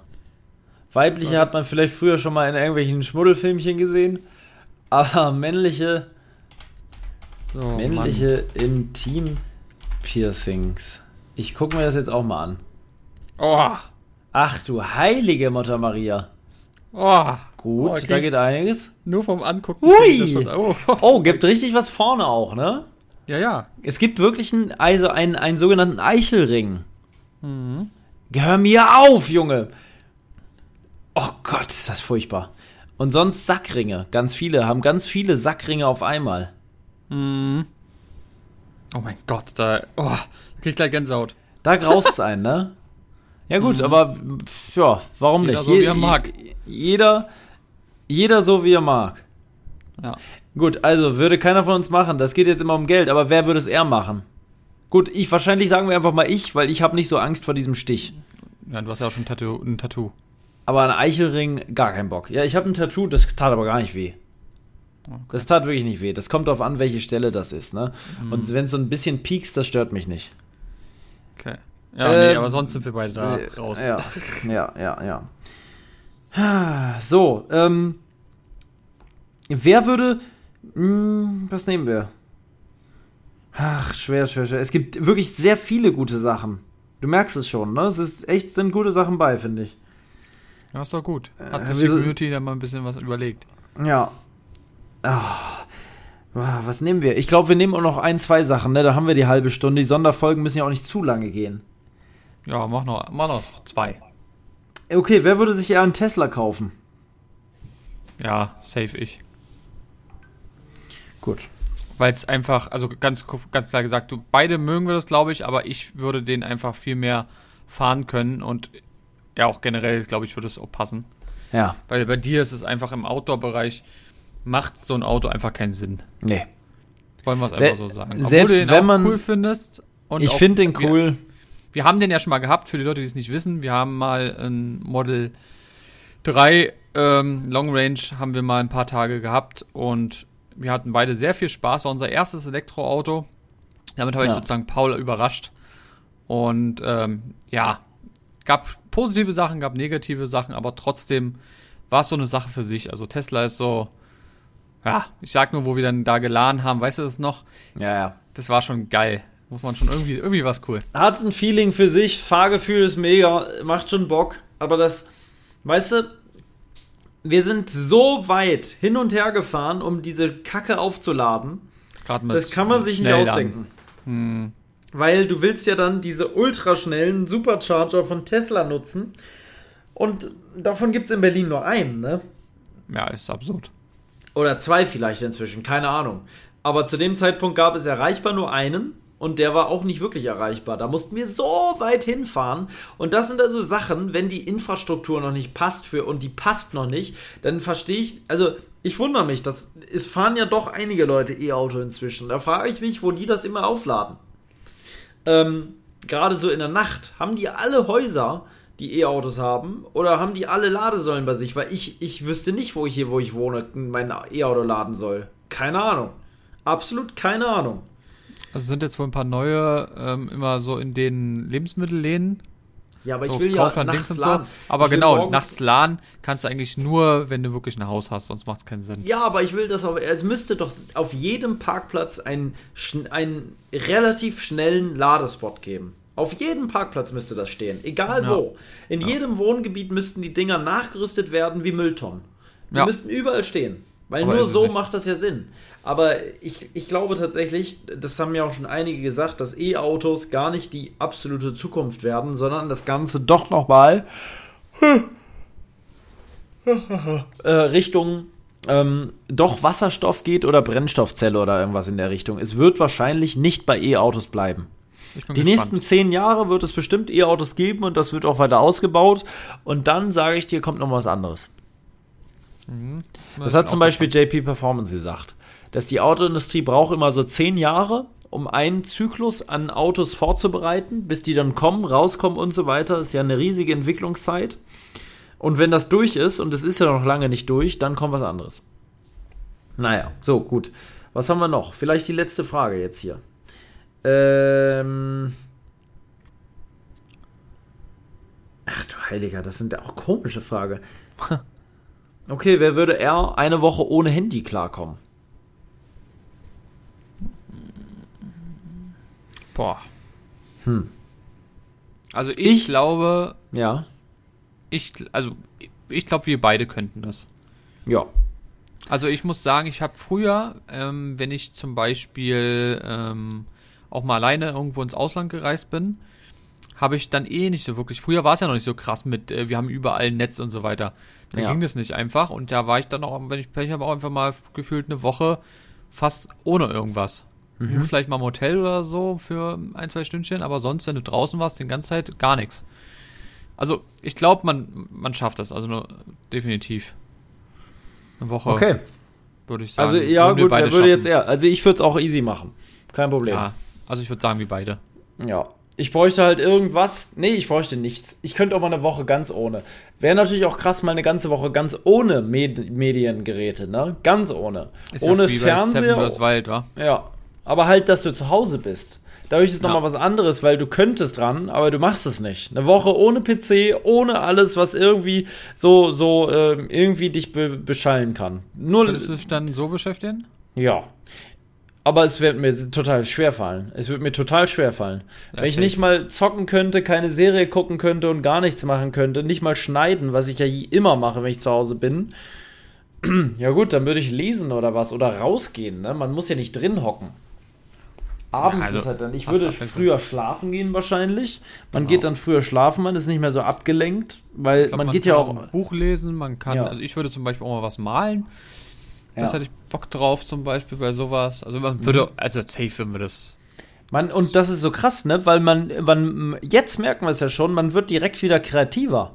S1: Weibliche
S2: Ja.
S1: hat man vielleicht früher schon mal in irgendwelchen Schmuddelfilmchen gesehen. Aber männliche,
S2: So,
S1: männliche Intim-Piercings. Ich gucke mir das jetzt auch mal an.
S2: Oh.
S1: Ach du heilige Mutter Maria.
S2: Oh.
S1: Gut,
S2: Oh,
S1: da geht einiges.
S2: Nur vom Angucken.
S1: Ui.
S2: krieg ich das schon- Oh.
S1: Oh, gibt richtig was vorne auch, ne?
S2: Ja, ja.
S1: Es gibt wirklich einen, also einen, einen sogenannten Eichelring.
S2: Mhm.
S1: Hör mir auf, Junge! Oh Gott, ist das furchtbar. Und sonst Sackringe. Ganz viele, haben ganz viele Sackringe auf einmal.
S2: Mhm. Oh mein Gott, da. Oh, da krieg ich gleich Gänsehaut.
S1: Da graust einen, ne? Ja gut,
S2: Mhm.
S1: aber ja, warum
S2: Jeder
S1: nicht?
S2: so, wie er mag.
S1: Jeder, jeder so wie er mag.
S2: Ja.
S1: Gut, also würde keiner von uns machen. Das geht jetzt immer um Geld, aber wer würde es eher machen? Gut, ich wahrscheinlich sagen wir einfach mal ich, weil ich habe nicht so Angst vor diesem Stich.
S2: Ja, du hast ja auch schon ein Tattoo. Ein Tattoo.
S1: Aber ein Eichelring, gar keinen Bock. Ja, ich habe ein Tattoo, das tat aber gar nicht weh. Das tat wirklich nicht weh. Das kommt darauf an, welche Stelle das ist, ne?
S2: Mhm.
S1: Und wenn es so ein bisschen piekst, das stört mich nicht.
S2: Okay. Ja, nee,
S1: Ähm,
S2: aber sonst sind wir beide da
S1: Äh,
S2: raus.
S1: Ja, ja, ja, ja. So, ähm. Wer würde. Hm, was nehmen wir? Ach, schwer, schwer, schwer. Es gibt wirklich sehr viele gute Sachen. Du merkst es schon, ne? Es ist echt, sind gute Sachen bei, finde ich.
S2: Ja, ist doch gut. Hat
S1: Äh,
S2: sich die Community da mal ein bisschen was überlegt.
S1: Ja. Ah. Ah, Was nehmen wir? Ich glaube, wir nehmen auch noch ein, zwei Sachen, ne? Da haben wir die halbe Stunde. Die Sonderfolgen müssen ja auch nicht zu lange gehen.
S2: Ja, mach noch, mach noch zwei.
S1: Okay, wer würde sich eher einen Tesla kaufen?
S2: Ja, safe ich.
S1: Gut.
S2: weil es einfach, also ganz, ganz klar gesagt, du, beide mögen wir das, glaube ich, aber ich würde den einfach viel mehr fahren können und ja, auch generell, glaube ich, würde es auch passen.
S1: Ja.
S2: Weil bei dir ist es einfach im Outdoor-Bereich, macht so ein Auto einfach keinen Sinn.
S1: Nee.
S2: Wollen wir es einfach so sagen.
S1: selbst
S2: du den
S1: wenn man-
S2: cool findest. Und
S1: ich finde den
S2: wir-
S1: cool.
S2: Wir haben den ja schon mal gehabt, für die Leute, die es nicht wissen. Wir haben mal ein Model 3 ähm, Long Range haben wir mal ein paar Tage gehabt und wir hatten beide sehr viel Spaß. War unser erstes Elektroauto. Damit habe ich
S1: Ja.
S2: sozusagen Paul überrascht. Und ähm, ja, gab positive Sachen, gab negative Sachen, aber trotzdem war es so eine Sache für sich. Also Tesla ist so, ja, ich sag nur, wo wir dann da geladen haben, weißt du das noch?
S1: Ja, ja.
S2: Das war schon geil. Muss man schon irgendwie, irgendwie was cool.
S1: Hat ein Feeling für sich, Fahrgefühl ist mega, macht schon Bock, aber das, weißt du, wir sind so weit hin und her gefahren, um diese Kacke aufzuladen. Das kann man sich nicht ausdenken.
S2: Hm.
S1: Weil du willst ja dann diese ultraschnellen Supercharger von Tesla nutzen. Und davon gibt es in Berlin nur einen, ne?
S2: Ja, ist absurd.
S1: Oder zwei vielleicht inzwischen, keine Ahnung. Aber zu dem Zeitpunkt gab es erreichbar nur einen und der war auch nicht wirklich erreichbar. Da mussten wir so weit hinfahren. Und das sind also Sachen, wenn die Infrastruktur noch nicht passt für und die passt noch nicht, dann verstehe ich, also ich wundere mich, das, es fahren ja doch einige Leute E-Auto inzwischen. Da frage ich mich, wo die das immer aufladen. Ähm, Gerade so in der Nacht, haben die alle Häuser, die E-Autos haben, oder haben die alle Ladesäulen bei sich? Weil ich, ich wüsste nicht, wo ich hier, wo ich wohne, mein E-Auto laden soll. Keine Ahnung. Absolut keine Ahnung.
S2: Also sind jetzt wohl ein paar neue ähm, immer so in den Lebensmittelläden.
S1: Ja, aber ich
S2: so
S1: will ja
S2: Kaufland,
S1: nachts
S2: Dings und so. Aber
S1: Ich
S2: genau, nachts laden kannst du eigentlich nur, wenn du wirklich ein Haus hast, sonst macht es keinen Sinn.
S1: Ja, aber ich will das auf. Es müsste doch auf jedem Parkplatz einen, einen relativ schnellen Ladespot geben. Auf jedem Parkplatz müsste das stehen. Egal
S2: Ja.
S1: wo. In jedem Wohngebiet müssten die Dinger nachgerüstet werden wie Mülltonnen. Die
S2: Ja.
S1: müssten überall stehen. Weil
S2: Aber
S1: nur so
S2: nicht.
S1: macht das ja Sinn. Aber ich, ich glaube tatsächlich, das haben ja auch schon einige gesagt, dass E-Autos gar nicht die absolute Zukunft werden, sondern das Ganze doch nochmal äh, Richtung ähm, doch Wasserstoff geht oder Brennstoffzelle oder irgendwas in der Richtung. Es wird wahrscheinlich nicht bei E-Autos bleiben. Die
S2: gespannt.
S1: nächsten zehn Jahre wird es bestimmt E-Autos geben und das wird auch weiter ausgebaut. Und dann sage ich dir, kommt noch was anderes. Das hat zum Beispiel JP Performance gesagt, dass die Autoindustrie braucht immer so zehn Jahre, um einen Zyklus an Autos vorzubereiten, bis die dann kommen, rauskommen und so weiter. Ist ja eine riesige Entwicklungszeit. Und wenn das durch ist, und es ist ja noch lange nicht durch, dann kommt was anderes. Naja, so, gut. Was haben wir noch? Vielleicht die letzte Frage jetzt hier. Ähm. Ach du Heiliger, das sind ja auch komische Fragen. Okay, wer würde er eine Woche ohne Handy klarkommen?
S2: Boah.
S1: Hm.
S2: Also ich,
S1: Ich-
S2: glaube,
S1: Ja.
S2: ich, also ich glaube, wir beide könnten das.
S1: Ja.
S2: Also ich muss sagen, ich habe früher, ähm, wenn ich zum Beispiel ähm, auch mal alleine irgendwo ins Ausland gereist bin, habe ich dann eh nicht so wirklich. Früher war es ja noch nicht so krass mit, äh, wir haben überall ein Netz und so weiter. Da
S1: Ja.
S2: ging das nicht einfach und da war ich dann auch, wenn ich Pech habe, auch einfach mal gefühlt eine Woche fast ohne irgendwas. Nur Vielleicht mal im Hotel oder so für ein, zwei Stündchen, aber sonst, wenn du draußen warst, die ganze Zeit gar nichts. Also, ich glaube, man, man schafft das, also nur, definitiv. Eine Woche,
S1: Okay.
S2: würde ich sagen.
S1: Also, ja, gut, wer würde jetzt
S2: schaffen.
S1: eher. Also, ich würde es auch easy machen. Kein Problem.
S2: Ja, also ich würde sagen, wie beide.
S1: Ja. Ich bräuchte halt irgendwas. Nee, ich bräuchte nichts. Ich könnte auch mal eine Woche ganz ohne. Wäre natürlich auch krass, mal eine ganze Woche ganz ohne Med Mediengeräte, ne? Ganz ohne.
S2: Ist
S1: ohne
S2: ja Seven
S1: Fernseher.
S2: vs. Wild, wa?
S1: Ja. Aber halt, dass du zu Hause bist. Dadurch ist
S2: Ja.
S1: nochmal was anderes, weil du könntest dran, aber du machst es nicht. Eine Woche ohne PC, ohne alles, was irgendwie so, so ähm, irgendwie dich be beschallen kann. Nur,
S2: Würdest du dich dann so beschäftigen?
S1: ja. Aber es wird mir total schwer fallen. Es wird mir total schwer fallen.
S2: Ja,
S1: Wenn ich nicht mal zocken könnte, keine Serie gucken könnte und gar nichts machen könnte, nicht mal schneiden, was ich ja immer mache, wenn ich zu Hause bin. Ja gut, dann würde ich lesen oder was oder rausgehen. Ne? Man muss ja nicht drin hocken. Abends
S2: Ja, also
S1: ist halt dann. Ich würde früher schlafen gehen wahrscheinlich. Man
S2: Genau.
S1: geht dann früher schlafen, man ist nicht mehr so abgelenkt, weil
S2: glaub,
S1: man, geht ja
S2: kann
S1: auch.
S2: ein Buch lesen, man kann,
S1: Ja.
S2: also ich würde zum Beispiel auch mal was malen. Das
S1: Ja.
S2: hätte ich Bock drauf, zum Beispiel bei sowas. Also man würde, also safe würden wir das.
S1: Man, und das ist so krass, ne? Weil man, man, jetzt merken wir es ja schon, man wird direkt wieder kreativer.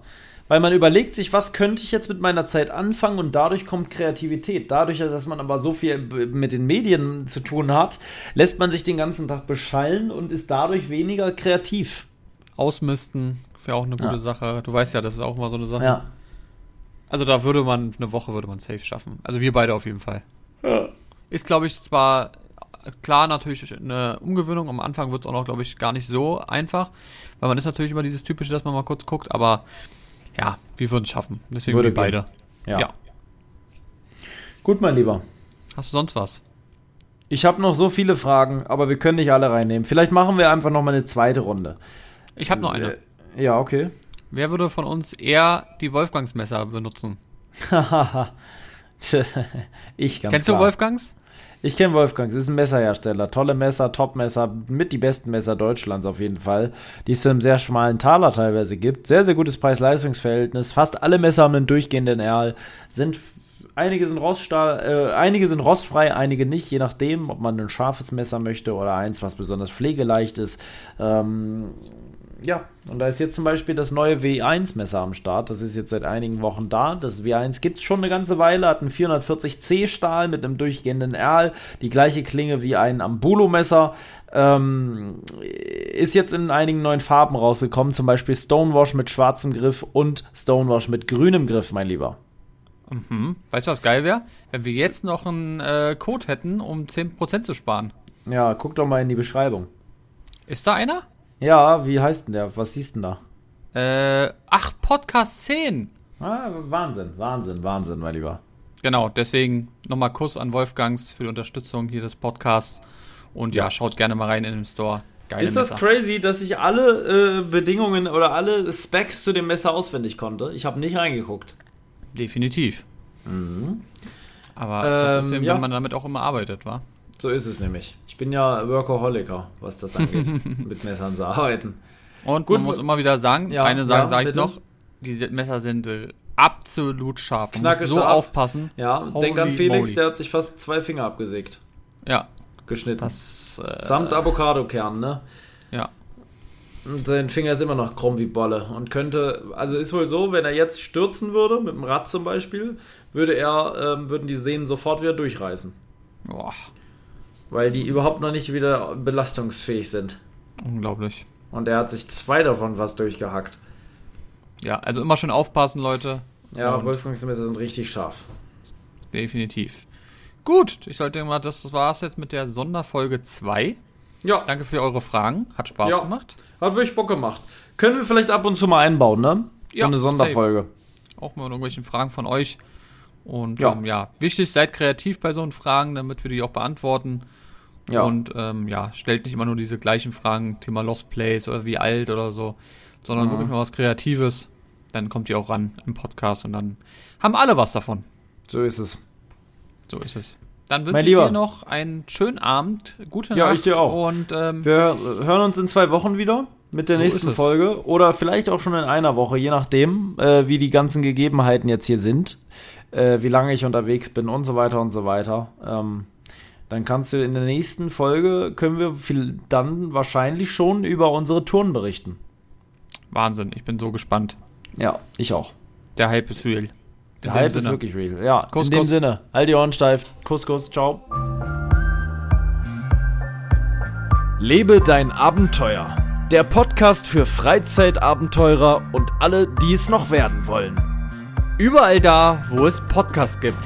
S1: Weil man überlegt sich, was könnte ich jetzt mit meiner Zeit anfangen und dadurch kommt Kreativität. Dadurch, dass man aber so viel mit den Medien zu tun hat, lässt man sich den ganzen Tag beschallen und ist dadurch weniger kreativ.
S2: Ausmisten wäre auch eine gute
S1: Ja.
S2: Sache. Du weißt ja, das ist auch mal so eine Sache.
S1: Ja.
S2: Also da würde man, eine Woche würde man safe schaffen. Also wir beide auf jeden Fall.
S1: Ja.
S2: Ist, glaube ich, zwar klar natürlich eine Umgewöhnung. Am Anfang wird es auch noch, glaube ich, gar nicht so einfach. Weil man ist natürlich immer dieses Typische, dass man mal kurz guckt. Aber ja, wir würden es schaffen. Deswegen
S1: Würde
S2: wir beide.
S1: Ja.
S2: Ja.
S1: Gut, mein Lieber.
S2: Hast du sonst was?
S1: Ich habe noch so viele Fragen, aber wir können nicht alle reinnehmen. Vielleicht machen wir einfach noch mal eine zweite Runde.
S2: Ich habe noch eine.
S1: Äh, Ja, okay.
S2: Wer würde von uns eher die Wolfgangsmesser benutzen?
S1: ich ganz
S2: Kennst
S1: klar.
S2: du Wolfgangs?
S1: Ich kenne Wolfgang, das ist ein Messerhersteller. Tolle Messer, Top-Messer, mit die besten Messer Deutschlands auf jeden Fall, die es zu einem sehr schmalen Taler teilweise gibt. Sehr, sehr gutes Preis-Leistungs-Verhältnis. Fast alle Messer haben einen durchgehenden Erl. Sind, einige sind äh, einige sind rostfrei, einige nicht, je nachdem, ob man ein scharfes Messer möchte oder eins, was besonders pflegeleicht ist. Ähm, ja, und da ist jetzt zum Beispiel das neue W1-Messer am Start. Das ist jetzt seit einigen Wochen da. Das W1 gibt es schon eine ganze Weile, hat einen 440C-Stahl mit einem durchgehenden Erl, die gleiche Klinge wie ein Ambulo-Messer. Ähm, ist jetzt in einigen neuen Farben rausgekommen, zum Beispiel Stonewash mit schwarzem Griff und Stonewash mit grünem Griff, mein Lieber.
S2: Mhm. Weißt du, was geil wäre? Wenn wir jetzt noch einen äh, Code hätten, um 10% zu sparen.
S1: Ja, guck doch mal in die Beschreibung.
S2: Ist da einer?
S1: Ja, wie heißt denn der? Was siehst du denn da?
S2: Äh, ach, Podcast 10.
S1: Ah, Wahnsinn, Wahnsinn, Wahnsinn, mein Lieber.
S2: Genau, deswegen nochmal Kuss an Wolfgangs für die Unterstützung hier des Podcasts. Und ja,
S1: Ja.
S2: schaut gerne mal rein in den Store. Geile
S1: Ist das
S2: Messer.
S1: crazy, dass ich alle äh, Bedingungen oder alle Specs zu dem Messer auswendig konnte? Ich habe nicht reingeguckt.
S2: Definitiv. Aber das ist
S1: Ähm,
S2: eben,
S1: ja.
S2: wenn man damit auch immer arbeitet, wa?
S1: So ist es nämlich. Ich bin ja Workaholiker, was das angeht, mit Messern zu arbeiten.
S2: Und
S1: Gut,
S2: man muss immer wieder sagen,
S1: ja,
S2: eine Sache
S1: ja,
S2: sage ich noch, die Messer sind äh, absolut scharf. Man
S1: Knacke
S2: muss so
S1: scharf.
S2: aufpassen.
S1: Ja,
S2: Holy
S1: denk an Felix,
S2: moly.
S1: der hat sich fast zwei Finger abgesägt.
S2: Ja,
S1: Geschnitten.
S2: das, äh,
S1: Samt Avocadokern, ne?
S2: ja.
S1: Und sein Finger ist immer noch krumm wie Bolle. Und könnte, also ist wohl so, wenn er jetzt stürzen würde, mit dem Rad zum Beispiel, würde er, ähm, würden die Sehnen sofort wieder durchreißen.
S2: Boah,
S1: Weil die überhaupt noch nicht wieder belastungsfähig sind.
S2: unglaublich.
S1: Und er hat sich zwei davon was durchgehackt.
S2: Ja, also immer schön aufpassen, Leute.
S1: Ja,
S2: Und-
S1: Wolfgangs Messer sind richtig scharf.
S2: Definitiv. Gut, ich sollte mal, das war's jetzt mit der Sonderfolge 2.
S1: Ja,
S2: Danke für eure Fragen. Hat Spaß
S1: Ja.
S2: gemacht.
S1: hat wirklich Bock gemacht. Können wir vielleicht ab und zu mal einbauen, ne? So
S2: Ja,
S1: eine Sonderfolge.
S2: Auch mal mit irgendwelchen Fragen von euch. Und
S1: Ja.
S2: Ähm, ja, wichtig, seid kreativ bei so Fragen, damit wir die auch beantworten.
S1: Ja.
S2: Und ähm, ja, stellt nicht immer nur diese gleichen Fragen, Thema Lost Place oder wie alt oder so, sondern
S1: Mhm.
S2: wirklich mal was Kreatives. Dann kommt ihr auch ran im Podcast und dann haben alle was davon.
S1: So ist es.
S2: So ist es. Dann wünsche ich
S1: Lieber.
S2: dir noch einen schönen Abend, gute
S1: Ja,
S2: Nacht
S1: ich dir auch.
S2: und ähm,
S1: Wir hören uns in zwei Wochen wieder mit der
S2: So
S1: nächsten. Folge. Oder vielleicht auch schon in einer Woche, je nachdem, äh, wie die ganzen Gegebenheiten jetzt hier sind. Äh, wie lange ich unterwegs bin und so weiter und so weiter. Ähm, dann kannst du in der nächsten Folge, können wir viel, dann wahrscheinlich schon über unsere Touren berichten.
S2: Wahnsinn, ich bin so gespannt.
S1: Ja, ich auch.
S2: Der Hype ist real. In
S1: Der
S2: dem
S1: Hype ist
S2: Sinne.
S1: wirklich real. Ja,
S2: Kuss,
S1: in dem
S2: Kuss.
S1: Sinne. Halt die Ohren steif. Kuss, Kuss. Ciao. Lebe dein Abenteuer. Der Podcast für Freizeitabenteurer und alle, die es noch werden wollen.
S2: Überall da, wo es Podcasts gibt.